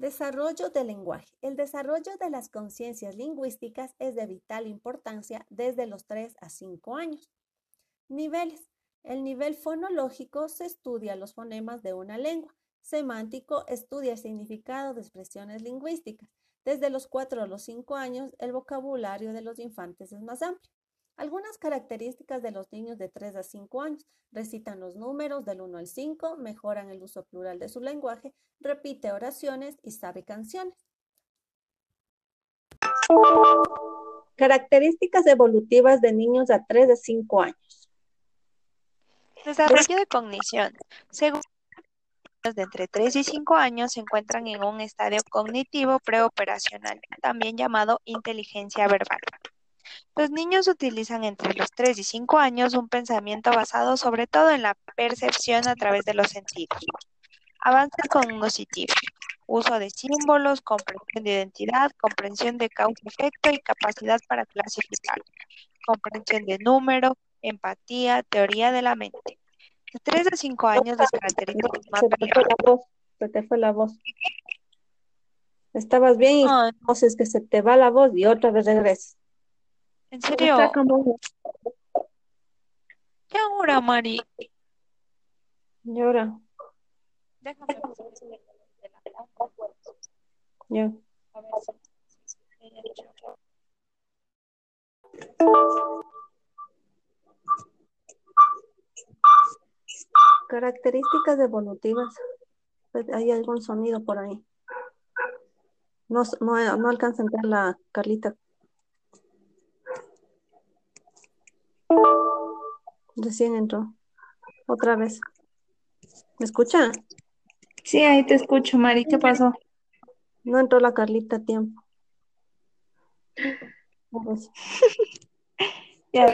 Desarrollo del lenguaje. El desarrollo de las conciencias lingüísticas es de vital importancia desde los 3 a 5 años. Niveles. El nivel fonológico se estudia los fonemas de una lengua. Semántico estudia el significado de expresiones lingüísticas. Desde los 4 a los 5 años, el vocabulario de los infantes es más amplio. Algunas características de los niños de 3 a 5 años. Recitan los números del 1 al 5, mejoran el uso plural de su lenguaje, repite oraciones y sabe canciones. Características evolutivas de niños a 3 a 5 años. Desarrollo de cognición. Según los de entre 3 y 5 años se encuentran en un estadio cognitivo preoperacional, también llamado inteligencia verbal. Los niños utilizan entre los 3 y 5 años un pensamiento basado sobre todo en la percepción a través de los sentidos. Avances cognitivos, uso de símbolos, comprensión de identidad, comprensión de causa-efecto y capacidad para clasificar, comprensión de número, empatía, teoría de la mente. De 3 a 5 años las características más Se te fue la voz, se te fue la voz. Estabas bien y Ay, entonces que se te va la voz y otra vez regresas. ¿En serio? Está como ¿Qué ahora, Mari? llora. Déjame ver si me de la cámara. Ya. A ver. Características evolutivas. Pues, Hay algún sonido por ahí. No, no, no alcanza a entrar la Carlita. Recién entró. Otra vez. ¿Me escucha? Sí, ahí te escucho, Mari. ¿Qué pasó? No entró la Carlita a tiempo. Ya.